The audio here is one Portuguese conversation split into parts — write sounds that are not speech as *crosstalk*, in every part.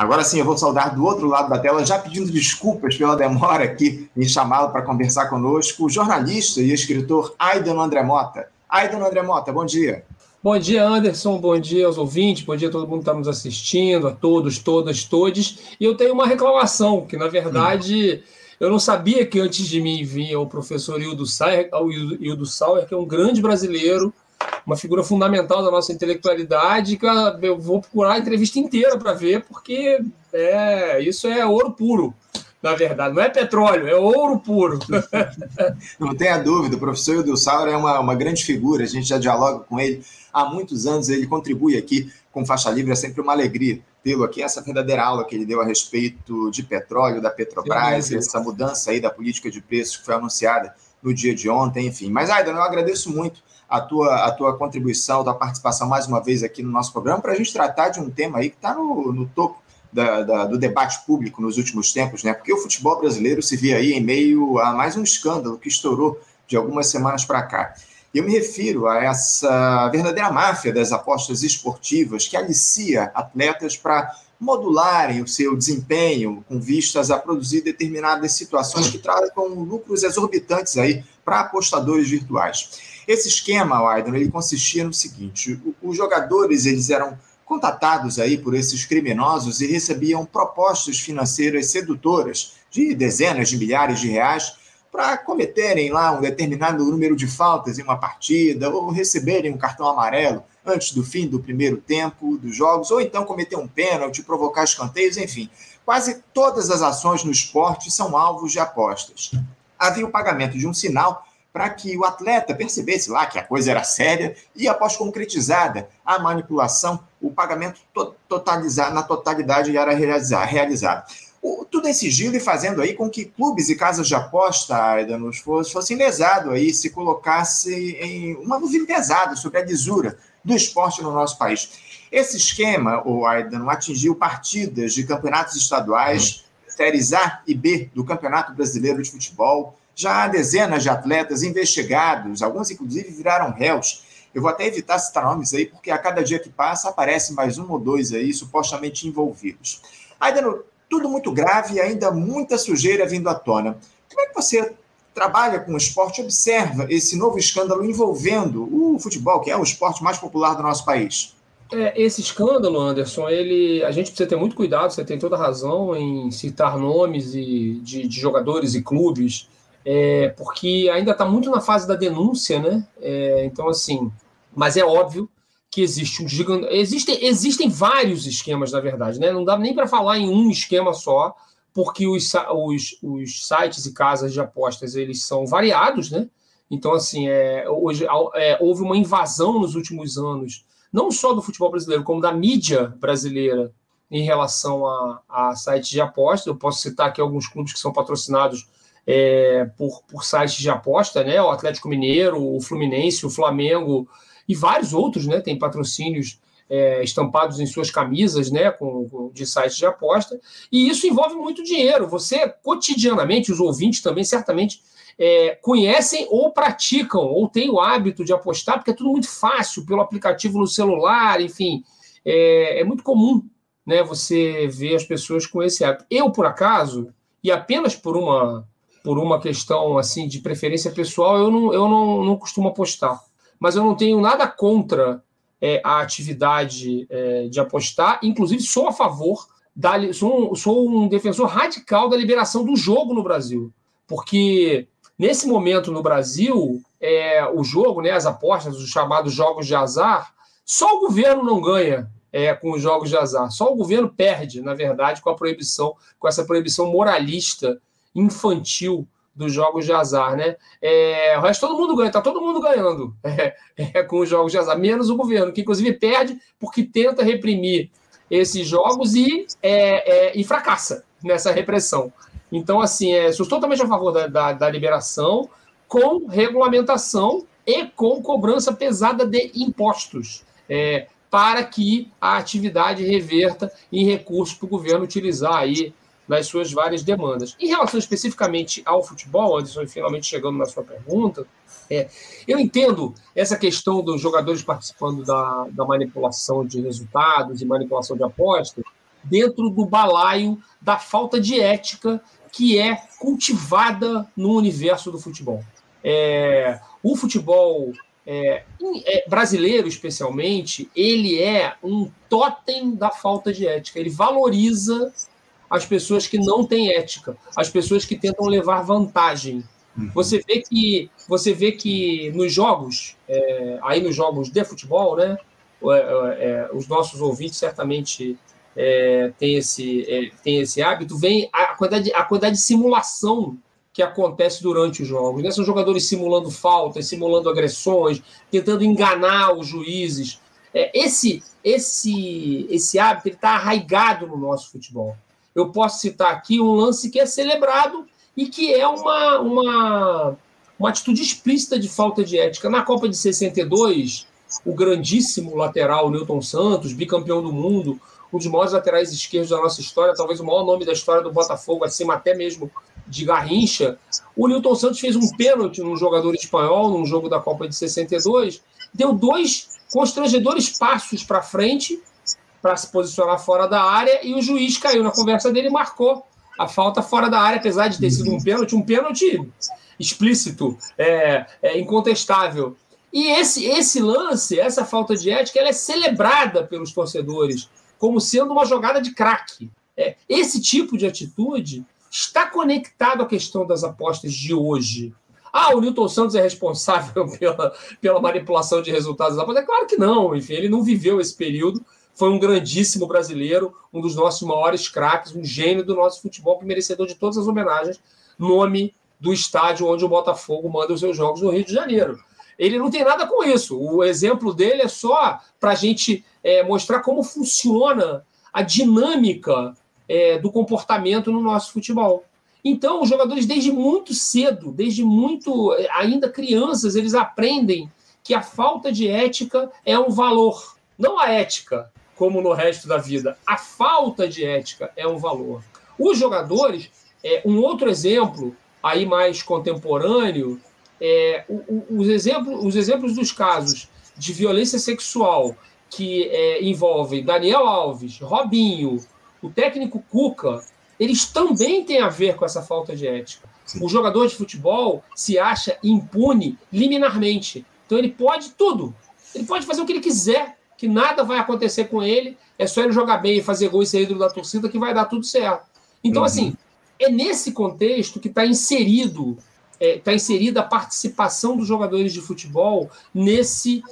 Agora sim, eu vou saudar do outro lado da tela, já pedindo desculpas pela demora aqui em chamá-lo para conversar conosco, o jornalista e escritor Aidan André Mota. Aidan André Mota, bom dia. Bom dia, Anderson. Bom dia aos ouvintes. Bom dia a todo mundo que está nos assistindo, a todos, todas, todes. E eu tenho uma reclamação, que na verdade eu não sabia que antes de mim vinha o professor Hildo Sauer que é um grande brasileiro, uma figura fundamental da nossa intelectualidade, que eu vou procurar a entrevista inteira para ver, porque é, isso é ouro puro, na verdade. Não é petróleo, é ouro puro. *laughs* Não tenha dúvida, o professor Hildo Sauer é uma, uma grande figura, a gente já dialoga com ele há muitos anos, ele contribui aqui com Faixa Livre, é sempre uma alegria tê-lo aqui, essa verdadeira aula que ele deu a respeito de petróleo, da Petrobras, essa mudança aí da política de preços que foi anunciada no dia de ontem, enfim. Mas, Aidan, eu agradeço muito a tua, a tua contribuição, a tua participação mais uma vez aqui no nosso programa, para a gente tratar de um tema aí que está no, no topo da, da, do debate público nos últimos tempos, né? Porque o futebol brasileiro se vê aí em meio a mais um escândalo que estourou de algumas semanas para cá. Eu me refiro a essa verdadeira máfia das apostas esportivas que alicia atletas para modularem o seu desempenho com vistas a produzir determinadas situações que trazem lucros exorbitantes aí para apostadores virtuais. Esse esquema, Aydon, ele consistia no seguinte: os jogadores eles eram contatados aí por esses criminosos e recebiam propostas financeiras sedutoras de dezenas de milhares de reais para cometerem lá um determinado número de faltas em uma partida, ou receberem um cartão amarelo antes do fim do primeiro tempo dos jogos, ou então cometer um pênalti, provocar escanteios, enfim. Quase todas as ações no esporte são alvos de apostas. Havia o pagamento de um sinal para que o atleta percebesse lá que a coisa era séria e, após concretizada a manipulação, o pagamento totalizar, na totalidade era realizado o, tudo em sigilo e fazendo aí com que clubes e casas de aposta, Aidanos, fossem lesados aí, se colocasse em uma nuvem pesada sobre a lisura do esporte no nosso país. Esse esquema, o Aidan, atingiu partidas de campeonatos estaduais, séries A e B do Campeonato Brasileiro de Futebol. Já há dezenas de atletas investigados, alguns inclusive viraram réus. Eu vou até evitar citar nomes aí, porque a cada dia que passa aparece mais um ou dois aí supostamente envolvidos. Aidan, tudo muito grave e ainda muita sujeira vindo à tona. Como é que você trabalha com o esporte, observa esse novo escândalo envolvendo o futebol, que é o esporte mais popular do nosso país? É, esse escândalo, Anderson, ele, a gente precisa ter muito cuidado, você tem toda razão em citar nomes e, de, de jogadores e clubes, é, porque ainda está muito na fase da denúncia, né? É, então, assim, mas é óbvio que existe um gigante. Existem, existem vários esquemas, na verdade, né? Não dá nem para falar em um esquema só, porque os, os, os sites e casas de apostas eles são variados, né? Então, assim, é, hoje é, houve uma invasão nos últimos anos, não só do futebol brasileiro, como da mídia brasileira em relação a, a sites de apostas. Eu posso citar aqui alguns clubes que são patrocinados é, por, por sites de aposta, né? O Atlético Mineiro, o Fluminense, o Flamengo, e vários outros, né? Tem patrocínios é, estampados em suas camisas, né? Com, com, de sites de aposta. E isso envolve muito dinheiro. Você, cotidianamente, os ouvintes também certamente é, conhecem ou praticam, ou têm o hábito de apostar, porque é tudo muito fácil, pelo aplicativo no celular, enfim. É, é muito comum né, você ver as pessoas com esse hábito. Eu, por acaso, e apenas por uma por uma questão assim de preferência pessoal, eu não, eu não, não costumo apostar mas eu não tenho nada contra é, a atividade é, de apostar, inclusive sou a favor, da, sou, sou um defensor radical da liberação do jogo no Brasil, porque nesse momento no Brasil, é, o jogo, né, as apostas, os chamados jogos de azar, só o governo não ganha é, com os jogos de azar. Só o governo perde, na verdade, com a proibição, com essa proibição moralista, infantil dos jogos de azar, né? É, o resto todo mundo ganha, tá todo mundo ganhando *laughs* é, é, com os jogos de azar, menos o governo, que inclusive perde porque tenta reprimir esses jogos e, é, é, e fracassa nessa repressão. Então, assim, é, sou totalmente a favor da, da, da liberação, com regulamentação e com cobrança pesada de impostos. É, para que a atividade reverta em recursos para o governo utilizar aí nas suas várias demandas. Em relação especificamente ao futebol, Anderson, finalmente chegando na sua pergunta, é, eu entendo essa questão dos jogadores participando da, da manipulação de resultados e manipulação de apostas, dentro do balaio da falta de ética que é cultivada no universo do futebol. É, o futebol é, é, brasileiro, especialmente, ele é um totem da falta de ética. Ele valoriza as pessoas que não têm ética, as pessoas que tentam levar vantagem. Uhum. Você vê que você vê que nos jogos, é, aí nos jogos de futebol, né, é, é, os nossos ouvintes certamente é, têm esse é, tem esse hábito, vem a quantidade, a quantidade de simulação que acontece durante os jogos. Né? São jogadores simulando faltas, simulando agressões, tentando enganar os juízes. É, esse, esse, esse hábito está arraigado no nosso futebol. Eu posso citar aqui um lance que é celebrado e que é uma, uma, uma atitude explícita de falta de ética. Na Copa de 62, o grandíssimo lateral Newton Santos, bicampeão do mundo, um dos maiores laterais esquerdos da nossa história, talvez o maior nome da história do Botafogo, acima até mesmo de Garrincha, o Newton Santos fez um pênalti num jogador espanhol, num jogo da Copa de 62, deu dois constrangedores passos para frente para se posicionar fora da área e o juiz caiu na conversa dele e marcou a falta fora da área, apesar de ter sido um pênalti, um pênalti explícito, é, é incontestável. E esse, esse lance, essa falta de ética, ela é celebrada pelos torcedores como sendo uma jogada de craque. É, esse tipo de atitude está conectado à questão das apostas de hoje. Ah, o Newton Santos é responsável *laughs* pela, pela manipulação de resultados das apostas? É claro que não, enfim, ele não viveu esse período. Foi um grandíssimo brasileiro, um dos nossos maiores craques, um gênio do nosso futebol, que merecedor de todas as homenagens, nome do estádio onde o Botafogo manda os seus jogos no Rio de Janeiro. Ele não tem nada com isso. O exemplo dele é só para a gente é, mostrar como funciona a dinâmica é, do comportamento no nosso futebol. Então, os jogadores, desde muito cedo, desde muito, é, ainda crianças, eles aprendem que a falta de ética é um valor. Não a ética, como no resto da vida. A falta de ética é um valor. Os jogadores, é, um outro exemplo, aí mais contemporâneo, é, os, exemplos, os exemplos dos casos de violência sexual que é, envolvem Daniel Alves, Robinho, o técnico Cuca, eles também têm a ver com essa falta de ética. Sim. O jogador de futebol se acha impune liminarmente. Então ele pode tudo. Ele pode fazer o que ele quiser, que nada vai acontecer com ele. É só ele jogar bem e fazer gol e ser ídolo da torcida que vai dar tudo certo. Então, uhum. assim, é nesse contexto que está inserido está é, inserida a participação dos jogadores de futebol nesse,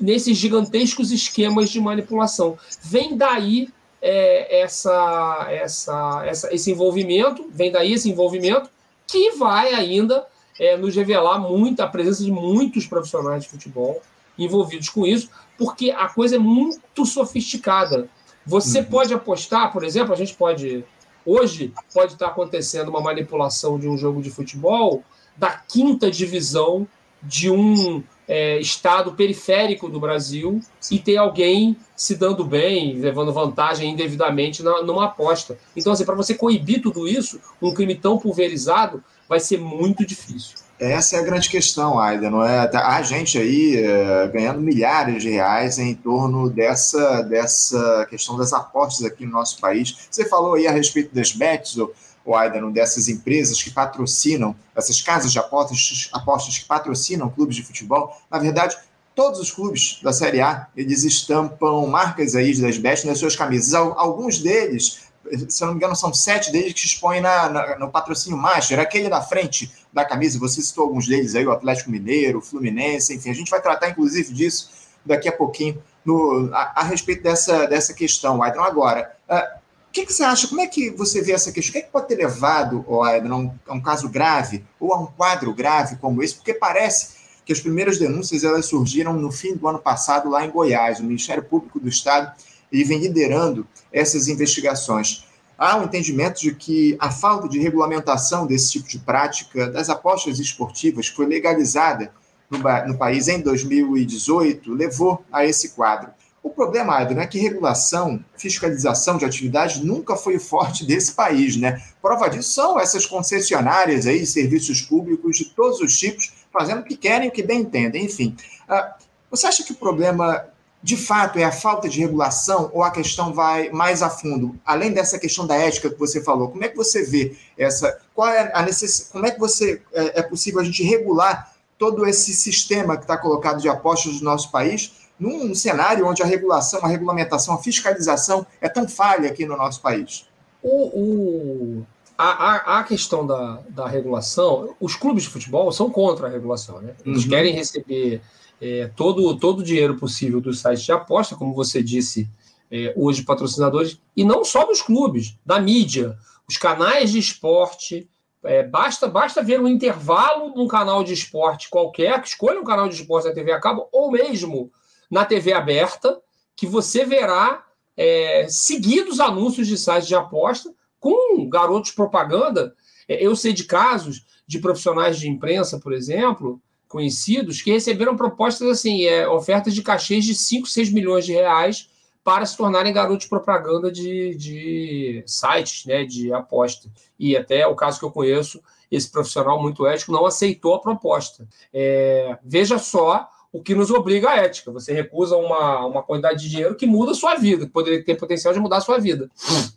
nesses gigantescos esquemas de manipulação. Vem daí é, essa, essa, essa, esse envolvimento, vem daí esse envolvimento, que vai ainda é, nos revelar muito, a presença de muitos profissionais de futebol envolvidos com isso, porque a coisa é muito sofisticada. Você uhum. pode apostar, por exemplo, a gente pode. Hoje pode estar acontecendo uma manipulação de um jogo de futebol da quinta divisão de um é, estado periférico do Brasil e ter alguém se dando bem, levando vantagem indevidamente na, numa aposta. Então, assim, para você coibir tudo isso, um crime tão pulverizado vai ser muito difícil. Essa é a grande questão, Aida, não é? Tá, a gente aí é, ganhando milhares de reais em torno dessa, dessa questão das apostas aqui no nosso país. Você falou aí a respeito das bets, o Aidan, dessas empresas que patrocinam, essas casas de apostas, apostas que patrocinam clubes de futebol, na verdade, todos os clubes da Série A, eles estampam marcas aí das best nas suas camisas. Alguns deles, se não me engano, são sete deles que expõem na, na, no patrocínio master, aquele da frente da camisa, você citou alguns deles aí, o Atlético Mineiro, o Fluminense, enfim, a gente vai tratar inclusive disso daqui a pouquinho no, a, a respeito dessa, dessa questão, Aidan. Agora, uh, o que, que, você acha? Como é que você vê essa questão? O que, é que pode ter levado a um, a um caso grave ou a um quadro grave como esse? Porque parece que as primeiras denúncias elas surgiram no fim do ano passado lá em Goiás. O Ministério Público do Estado ele vem liderando essas investigações. Há um entendimento de que a falta de regulamentação desse tipo de prática das apostas esportivas que foi legalizada no, no país em 2018 levou a esse quadro. O problema, Adriano, é que regulação, fiscalização de atividades nunca foi forte desse país, né? Prova disso são essas concessionárias aí, serviços públicos de todos os tipos, fazendo o que querem, o que bem entendem, enfim. Uh, você acha que o problema de fato é a falta de regulação ou a questão vai mais a fundo? Além dessa questão da ética que você falou, como é que você vê essa? Qual é a necessidade? Como é que você é, é possível a gente regular todo esse sistema que está colocado de apostas no nosso país num cenário onde a regulação, a regulamentação, a fiscalização é tão falha aqui no nosso país? O, o a, a, a, questão da, da regulação, os clubes de futebol são contra a regulação, né? Eles uhum. querem receber é, todo, todo o dinheiro possível dos sites de aposta, como você disse, é, hoje patrocinadores, e não só dos clubes, da mídia, os canais de esporte. É, basta, basta ver um intervalo num canal de esporte qualquer, que escolha um canal de esporte na TV a cabo, ou mesmo na TV aberta, que você verá é, seguidos anúncios de sites de aposta com garotos propaganda. É, eu sei de casos de profissionais de imprensa, por exemplo, conhecidos que receberam propostas assim, é, ofertas de cachês de 5, 6 milhões de reais para se tornarem garotos de propaganda de, de sites né, de aposta. E até o caso que eu conheço, esse profissional muito ético não aceitou a proposta. É, veja só o que nos obriga à ética. Você recusa uma, uma quantidade de dinheiro que muda a sua vida, que poderia ter potencial de mudar a sua vida.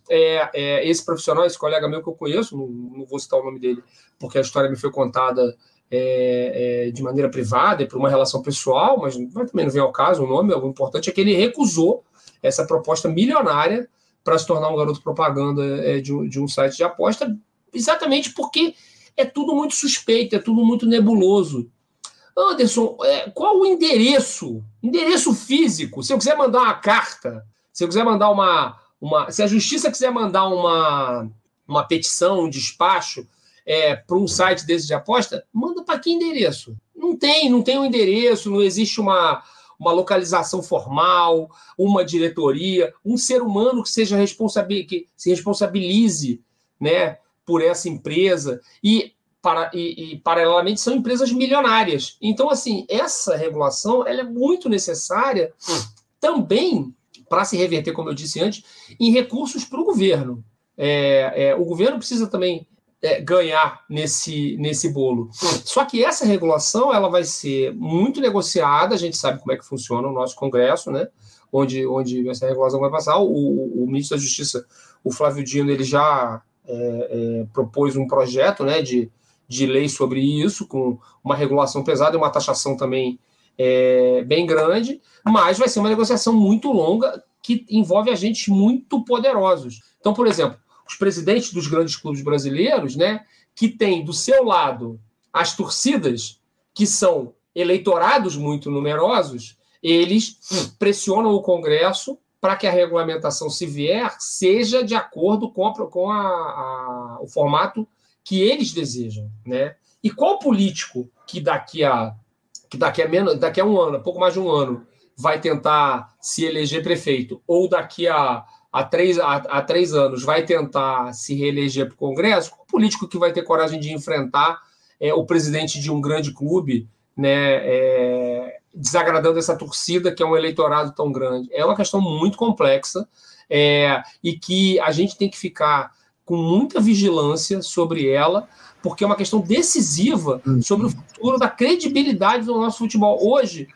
É, é, esse profissional, esse colega meu que eu conheço, não, não, vou citar o nome dele, porque a história me foi contada é, é, de maneira privada e por uma relação pessoal, mas, mas também não vem ao caso o nome, o importante é que ele recusou essa proposta milionária para se tornar um garoto propaganda é, de, um, de um site de aposta, exatamente porque é tudo muito suspeito, é tudo muito nebuloso. Anderson, é, qual o endereço? Endereço físico. Se eu quiser mandar uma carta, se eu quiser mandar uma. uma se a justiça quiser mandar uma, uma petição, um despacho, é, para um site desse de aposta, manda para que endereço? Não tem, não tem um endereço, não existe uma, uma localização formal, uma diretoria, um ser humano que seja responsabil, que se responsabilize né, por essa empresa. E, para, e, e, paralelamente, são empresas milionárias. Então, assim, essa regulação ela é muito necessária também para se reverter, como eu disse antes, em recursos para o governo. É, é, o governo precisa também é, ganhar nesse, nesse bolo. Só que essa regulação ela vai ser muito negociada, a gente sabe como é que funciona o nosso Congresso, né? onde, onde essa regulação vai passar. O, o ministro da Justiça, o Flávio Dino, ele já é, é, propôs um projeto né, de, de lei sobre isso, com uma regulação pesada e uma taxação também é, bem grande, mas vai ser uma negociação muito longa que envolve agentes muito poderosos. Então, por exemplo, os presidentes dos grandes clubes brasileiros, né, que têm do seu lado as torcidas, que são eleitorados muito numerosos, eles pressionam o Congresso para que a regulamentação, se vier, seja de acordo com, a, com a, a, o formato que eles desejam. Né? E qual político que daqui a, que daqui a, menos, daqui a um ano, pouco mais de um ano, vai tentar se eleger prefeito, ou daqui a há três, há, há três anos vai tentar se reeleger para o Congresso, qual político que vai ter coragem de enfrentar é, o presidente de um grande clube, né, é, desagradando essa torcida que é um eleitorado tão grande? É uma questão muito complexa é, e que a gente tem que ficar com muita vigilância sobre ela, porque é uma questão decisiva uhum. sobre o futuro da credibilidade do nosso futebol. Hoje,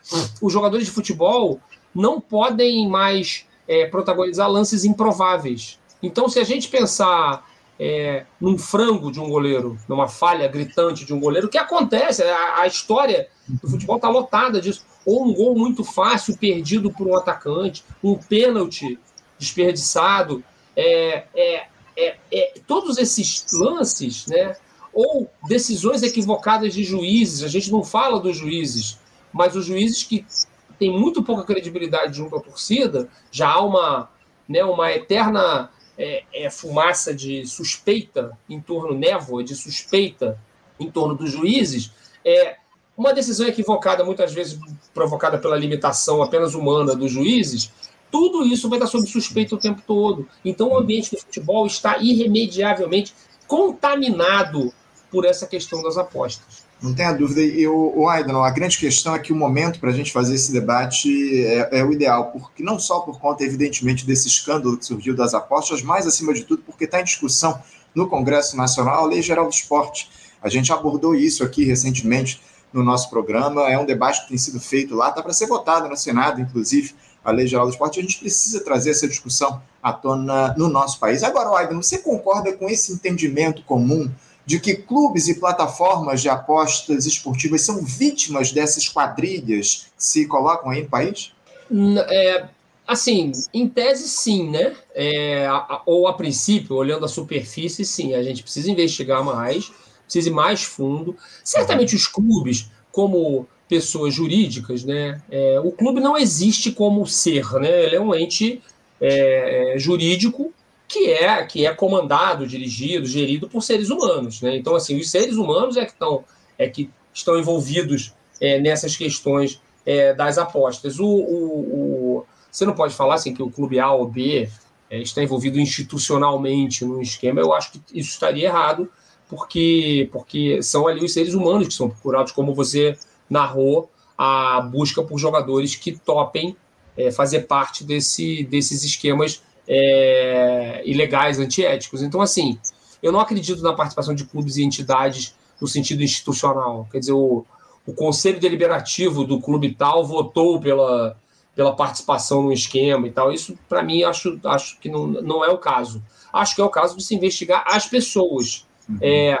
os jogadores de futebol não podem mais é, protagonizar lances improváveis. Então, se a gente pensar é, num frango de um goleiro, numa falha gritante de um goleiro, o que acontece? A, a história do futebol está lotada disso. Ou um gol muito fácil perdido por um atacante, um pênalti desperdiçado. É, é, é, é todos esses lances, né? ou decisões equivocadas de juízes, a gente não fala dos juízes, mas os juízes que tem muito pouca credibilidade junto à torcida, já há uma, né, uma eterna é, é, fumaça de suspeita em torno, névoa de suspeita em torno dos juízes, é uma decisão equivocada, muitas vezes provocada pela limitação apenas humana dos juízes, tudo isso vai estar sob suspeita o tempo todo. Então, o ambiente do futebol está irremediavelmente contaminado por essa questão das apostas. Não tenha dúvida. E o, Aidan, a grande questão é que o momento para a gente fazer esse debate é, é, o ideal, porque não só por conta, evidentemente, desse escândalo que surgiu das apostas, mas, acima de tudo, porque está em discussão no Congresso Nacional a Lei Geral do Esporte. A gente abordou isso aqui recentemente no nosso programa. É um debate que tem sido feito lá, está para ser votado no Senado, inclusive, a Lei Geral do Esporte, a gente precisa trazer essa discussão à tona no nosso país. Agora, Aiden, você concorda com esse entendimento comum de que clubes e plataformas de apostas esportivas são vítimas dessas quadrilhas que se colocam aí no país? É, assim, em tese, sim, né? É, ou a princípio, olhando a superfície, sim, a gente precisa investigar mais, precisa ir mais fundo. Certamente os clubes, como pessoas jurídicas, né? É, o clube não existe como ser, né? Ele é um ente é, é jurídico que é que é comandado, dirigido, gerido por seres humanos, né? Então, assim, os seres humanos é que estão é que estão envolvidos é, nessas questões é, das apostas. O, o, o, você não pode falar assim que o clube A ou B é, está envolvido institucionalmente no esquema. Eu acho que isso estaria errado, porque porque são ali os seres humanos que são procurados, como você narrou a busca por jogadores que topem é, fazer parte desse, desses esquemas é, ilegais, antiéticos. Então, assim, eu não acredito na participação de clubes e entidades no sentido institucional. Quer dizer, o, o conselho deliberativo do clube tal votou pela, pela participação no esquema e tal. Isso, para mim, acho, acho que não, não é o caso. Acho que é o caso de se investigar as pessoas. Uhum. É,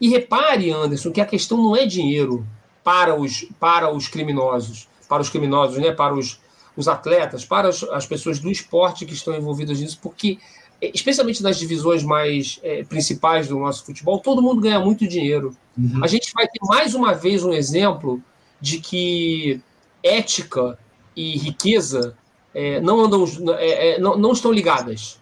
e repare, Anderson, que a questão não é dinheiro para os, para os criminosos, para os criminosos, né, para os, os atletas, para as, as pessoas do esporte que estão envolvidas nisso, porque, é, especialmente nas divisões mais é, principais do nosso futebol, todo mundo ganha muito dinheiro. Uhum. A gente vai ter mais uma vez um exemplo de que ética e riqueza é, não andam, é, não, não estão ligadas.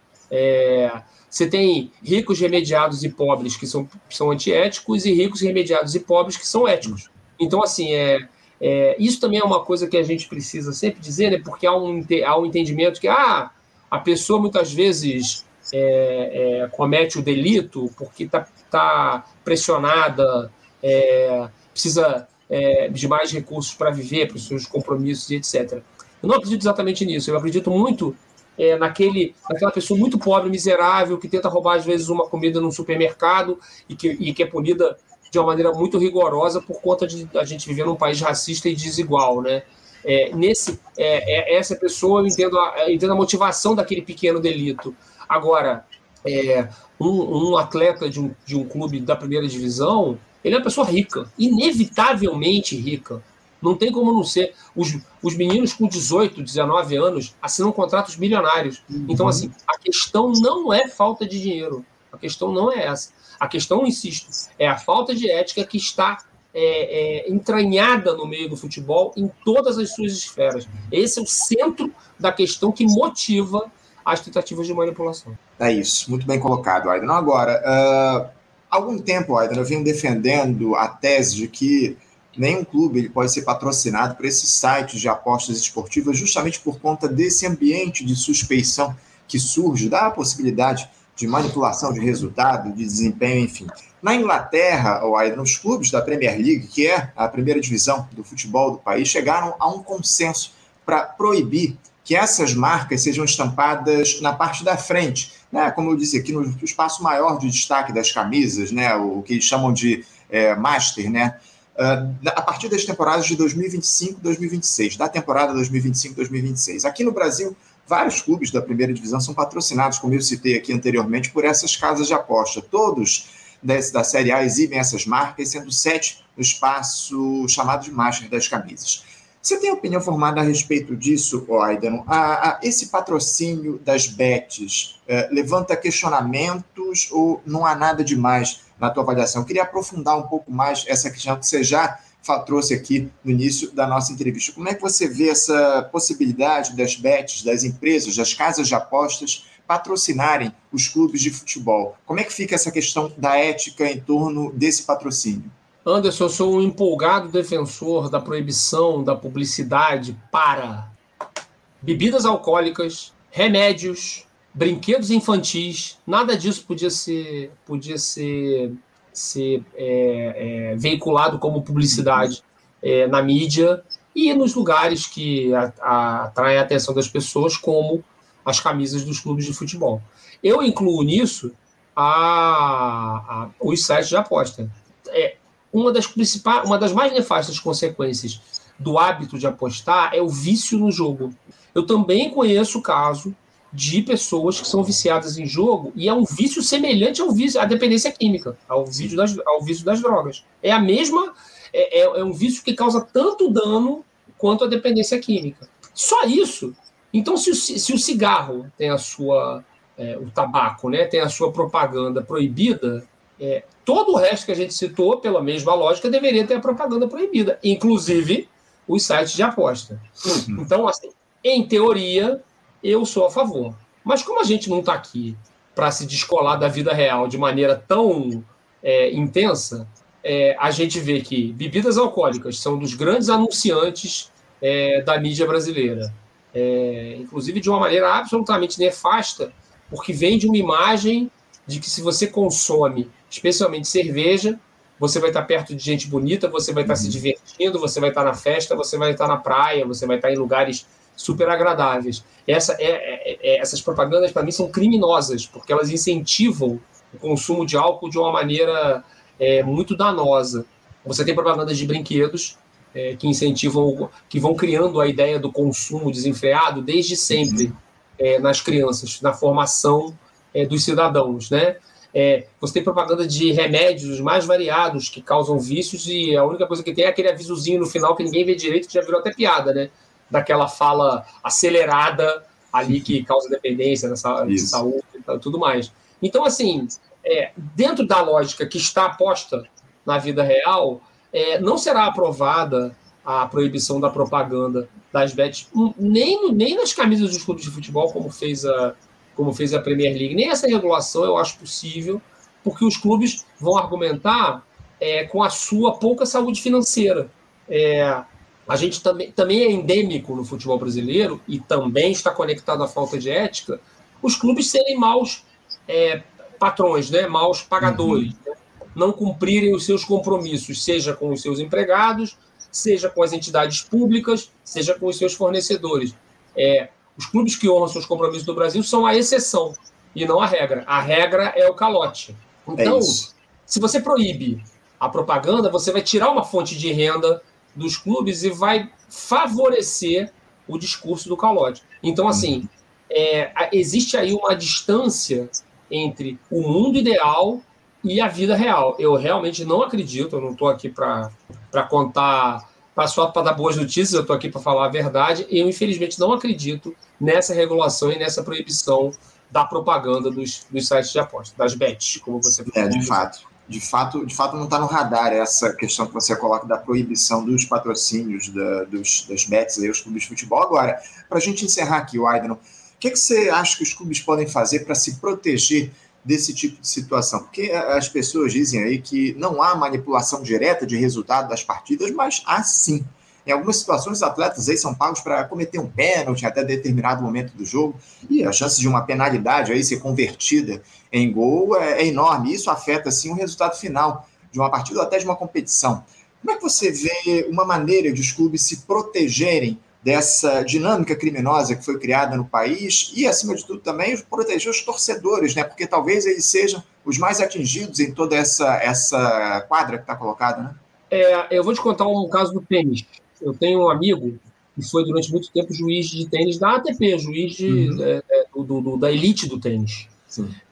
Você tem ricos remediados e pobres que são, são antiéticos e ricos remediados e pobres que são éticos. Então, assim, é, é, isso também é uma coisa que a gente precisa sempre dizer, né? Porque há um, há um entendimento que ah, a pessoa muitas vezes é, é, comete o delito porque está tá pressionada, é, precisa é, de mais recursos para viver, para os seus compromissos e etc. Eu não acredito exatamente nisso. Eu acredito muito é, naquele, naquela pessoa muito pobre, miserável, que tenta roubar às vezes uma comida num supermercado e que, e que é punida de uma maneira muito rigorosa por conta de a gente viver num país racista e desigual, né? É, nesse, é, é, essa pessoa eu entendo, a, eu entendo a motivação daquele pequeno delito. Agora, é, um, um, atleta de um, de um clube da primeira divisão, ele é uma pessoa rica, inevitavelmente rica. Não tem como não ser. Os, os meninos com 18, 19 anos assinam contratos milionários. Uhum. Então, assim, a questão não é falta de dinheiro. A questão não é essa. A questão, insisto, é a falta de ética que está é, é, entranhada no meio do futebol em todas as suas esferas. Esse é o centro da questão que motiva as tentativas de manipulação. É isso, muito bem colocado, Aidan. Agora, uh, há algum tempo, Aidan, eu venho defendendo a tese de que nenhum clube ele pode ser patrocinado por esses sites de apostas esportivas justamente por conta desse ambiente de suspeição que surge da possibilidade de manipulação de resultado, de desempenho, enfim. Na Inglaterra, ou aí nos clubes da Premier League, que é a primeira divisão do futebol do país, chegaram a um consenso para proibir que essas marcas sejam estampadas na parte da frente, né? Como eu disse aqui, no espaço maior de destaque das camisas, né? O que eles chamam de é, master, né? Uh, a partir das temporadas de 2025 2026, da temporada 2025-2026. Aqui no Brasil, Vários clubes da primeira divisão são patrocinados, como eu citei aqui anteriormente, por essas casas de aposta. Todos da Série A exibem essas marcas, sendo sete no espaço chamado de Master das Camisas. Você tem opinião formada a respeito disso, Aidan? Esse patrocínio das bets eh, levanta questionamentos ou não há nada demais na tua avaliação? Eu queria aprofundar um pouco mais essa questão que você já trouxe aqui no início da nossa entrevista. Como é que você vê essa possibilidade das bets, das empresas, das casas de apostas patrocinarem os clubes de futebol? Como é que fica essa questão da ética em torno desse patrocínio? Anderson, eu sou um empolgado defensor da proibição da publicidade para bebidas alcoólicas, remédios, brinquedos infantis. Nada disso podia ser, podia ser ser é, é, veiculado como publicidade é, na mídia e nos lugares que atraem a atenção das pessoas, como as camisas dos clubes de futebol. Eu incluo nisso a, a, os sites de aposta. É, uma, das principais, uma das mais nefastas consequências do hábito de apostar é o vício no jogo. Eu também conheço o caso de pessoas que são viciadas em jogo e é um vício semelhante ao vício, à dependência química, ao vício das, ao vício das drogas. É a mesma, é, é, é um vício que causa tanto dano quanto a dependência química. Só isso. Então, se o, se o cigarro tem a sua, é, o tabaco, né, tem a sua propaganda proibida, é, todo o resto que a gente citou, pela mesma lógica, deveria ter a propaganda proibida, inclusive os sites de aposta. Então, assim, em teoria, eu sou a favor. Mas como a gente não está aqui para se descolar da vida real de maneira tão é, intensa, é, a gente vê que bebidas alcoólicas são dos grandes anunciantes é, da mídia brasileira. É, inclusive de uma maneira absolutamente nefasta, porque vende uma imagem de que se você consome, especialmente cerveja, você vai estar perto de gente bonita, você vai estar uhum. se divertindo, você vai estar na festa, você vai estar na praia, você vai estar em lugares super agradáveis. Essa, é, é, é essas propagandas, para mim, são criminosas, porque elas incentivam o consumo de álcool de uma maneira é, muito danosa. Você tem propagandas de brinquedos é, que incentivam, que vão criando a ideia do consumo desenfreado desde sempre é, nas crianças, na formação é, dos cidadãos, né? você tem propaganda de remédios mais variados que causam vícios e a única coisa que tem é aquele avisozinho no final que ninguém vê direito, que já virou até piada, né? Daquela fala acelerada ali que causa dependência nessa saúde e tudo mais. Então, assim, é, dentro da lógica que está posta na vida real, é, não será aprovada a proibição da propaganda das bets, nem, nem nas camisas dos clubes de futebol, como fez, a, como fez a Premier League. Nem essa regulação eu acho possível, porque os clubes vão argumentar é, com a sua pouca saúde financeira. É, a gente também, também é endêmico no futebol brasileiro e também está conectado à falta de ética, os clubes serem maus é, patrões, né? maus pagadores, uhum. né? não cumprirem os seus compromissos, seja com os seus empregados, seja com as entidades públicas, seja com os seus fornecedores. É, os clubes que honram seus compromissos no Brasil são a exceção e não a regra. A regra é o calote. Então, é se você proíbe a propaganda, você vai tirar uma fonte de renda dos clubes e vai favorecer o discurso do calote. Então, assim, é, existe aí uma distância entre o mundo ideal e a vida real. Eu realmente não acredito, eu não estou aqui para contar, pra só para dar boas notícias, eu estou aqui para falar a verdade. Eu, infelizmente, não acredito nessa regulação e nessa proibição da propaganda dos, dos sites de aposta, das bets, como você falou. É, de fato de fato, de fato não está no radar essa questão que você coloca da proibição dos patrocínios da, dos, das bets aí, os clubes de futebol. Agora, para a gente encerrar aqui, Aydon, o que, que você acha que os clubes podem fazer para se proteger desse tipo de situação? Porque as pessoas dizem aí que não há manipulação direta de resultado das partidas, mas há sim. Em algumas situações, os atletas aí são pagos para cometer um pênalti até determinado momento do jogo, e a chance de uma penalidade aí ser convertida em gol é, é enorme. Isso afeta, sim, o resultado final de uma partida ou até de uma competição. Como é que você vê uma maneira de os clubes se protegerem dessa dinâmica criminosa que foi criada no país e, acima de tudo, também proteger os torcedores, né? Porque talvez eles sejam os mais atingidos em toda essa, essa quadra que está colocada, né? É, eu vou te contar um caso do tênis. Eu tenho um amigo que foi durante muito tempo juiz de tênis da ATP, juiz de, uhum. é, é do, do, da elite do tênis.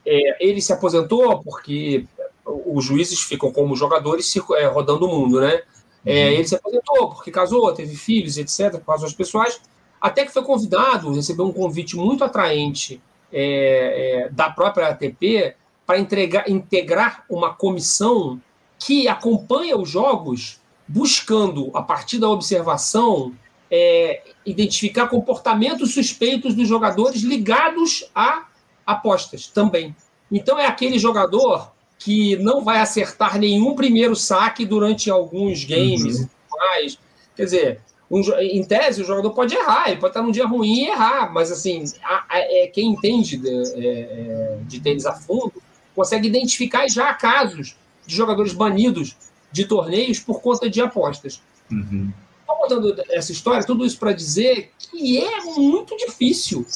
É, ele se aposentou porque os juízes ficam como jogadores é, rodando o mundo, né? É, uhum. ele se aposentou porque casou, teve filhos, etc., por razões pessoais, até que foi convidado, recebeu um convite muito atraente é, da própria ATP para integrar uma comissão que acompanha os jogos buscando, a partir da observação, é, identificar comportamentos suspeitos dos jogadores ligados a apostas também. Então, é aquele jogador que não vai acertar nenhum primeiro saque durante alguns games uhum. e mais. Quer dizer, um, em tese, o jogador pode errar, ele pode estar num dia ruim e errar, mas assim, a, a, é, quem entende de, é, é de tênis a fundo consegue identificar já casos de jogadores banidos de torneios por conta de apostas. Uhum. Estou contando essa história, tudo isso para dizer que é muito difícil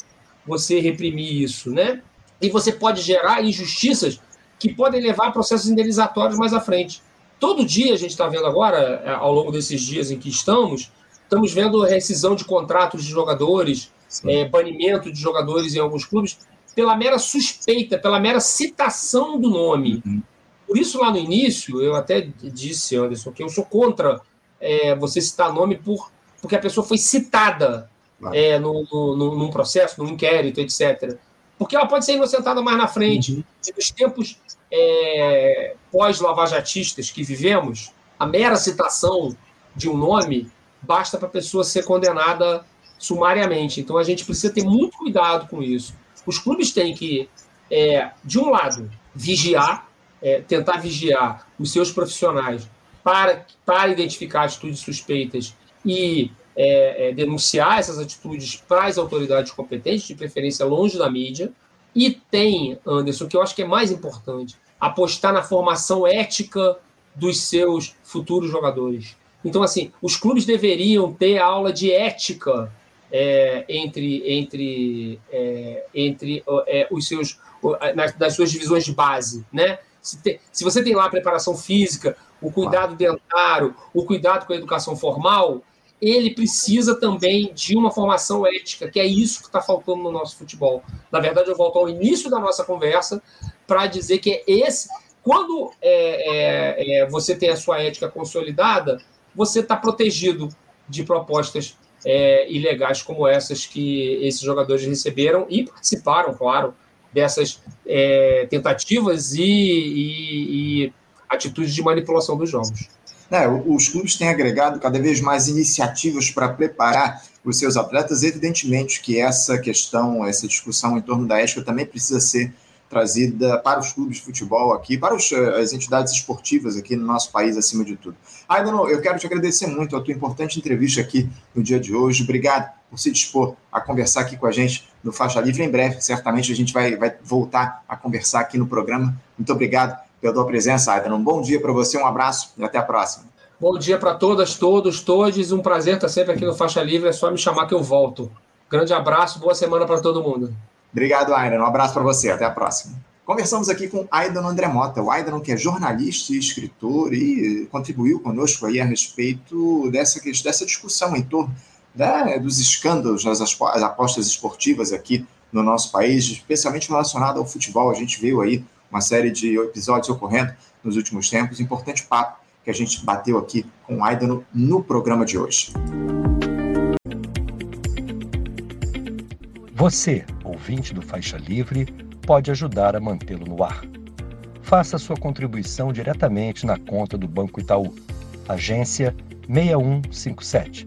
você reprimir isso, né? E você pode gerar injustiças que podem levar a processos indenizatórios mais à frente. Todo dia a gente está vendo agora, é, ao longo desses dias em que estamos, estamos vendo rescisão de contratos de jogadores, é, banimento de jogadores em alguns clubes pela mera suspeita, pela mera citação do nome. Uhum. Por isso, lá no início, eu até disse, Anderson, que eu sou contra é, você citar nome por, porque a pessoa foi citada é, no, no, num processo, num inquérito, etc. Porque ela pode ser inocentada mais na frente. Uhum. Nos tempos é, pós-lavajatistas que vivemos, a mera citação de um nome basta para a pessoa ser condenada sumariamente. Então a gente precisa ter muito cuidado com isso. Os clubes têm que, é, de um lado, vigiar é, tentar vigiar os seus profissionais para, para identificar atitudes suspeitas e é, é, denunciar essas atitudes para as autoridades competentes, de preferência longe da mídia. E tem, Anderson, que eu acho que é mais importante, apostar na formação ética dos seus futuros jogadores. Então, assim, os clubes deveriam ter aula de ética é, entre, entre, é, entre é, os seus, nas, nas suas divisões de base, né? Se, tem, se você tem lá a preparação física, o cuidado dentário, o cuidado com a educação formal, ele precisa também de uma formação ética, que é isso que está faltando no nosso futebol. Na verdade, eu volto ao início da nossa conversa para dizer que é esse. Quando é, é, é, você tem a sua ética consolidada, você está protegido de propostas é, ilegais como essas que esses jogadores receberam e participaram, claro, dessas é, tentativas e, e, e, atitudes de manipulação dos jogos. É, os clubes têm agregado cada vez mais iniciativas para preparar os seus atletas. Evidentemente que essa questão, essa discussão em torno da ética também precisa ser trazida para os clubes de futebol aqui, para os, eh, as entidades esportivas aqui no nosso país, acima de tudo. Aidan, eu quero te agradecer muito a tua importante entrevista aqui no dia de hoje. Obrigado por se dispor a conversar aqui com a gente no Faixa Livre. Em breve, certamente, a gente vai, vai voltar a conversar aqui no programa. Muito obrigado pela tua presença, Aidan. Um bom dia para você, um abraço e até a próxima. Bom dia para todas, todos, todos. Um prazer estar sempre aqui no Faixa Livre. É só me chamar que eu volto. Grande abraço, boa semana para todo mundo. Obrigado, Aidan. Um abraço para você. Até a próxima. Conversamos aqui com Aidan André Mota, o Aidan que é jornalista e escritor e contribuiu conosco aí a respeito dessa, dessa discussão em torno né, dos escândalos das apostas esportivas aqui no nosso país, especialmente relacionado ao futebol. A gente viu aí uma série de episódios ocorrendo nos últimos tempos. Importante papo que a gente bateu aqui com o Aidan no programa de hoje. Você, ouvinte do Faixa Livre, pode ajudar a mantê-lo no ar. Faça sua contribuição diretamente na conta do Banco Itaú, agência 6157,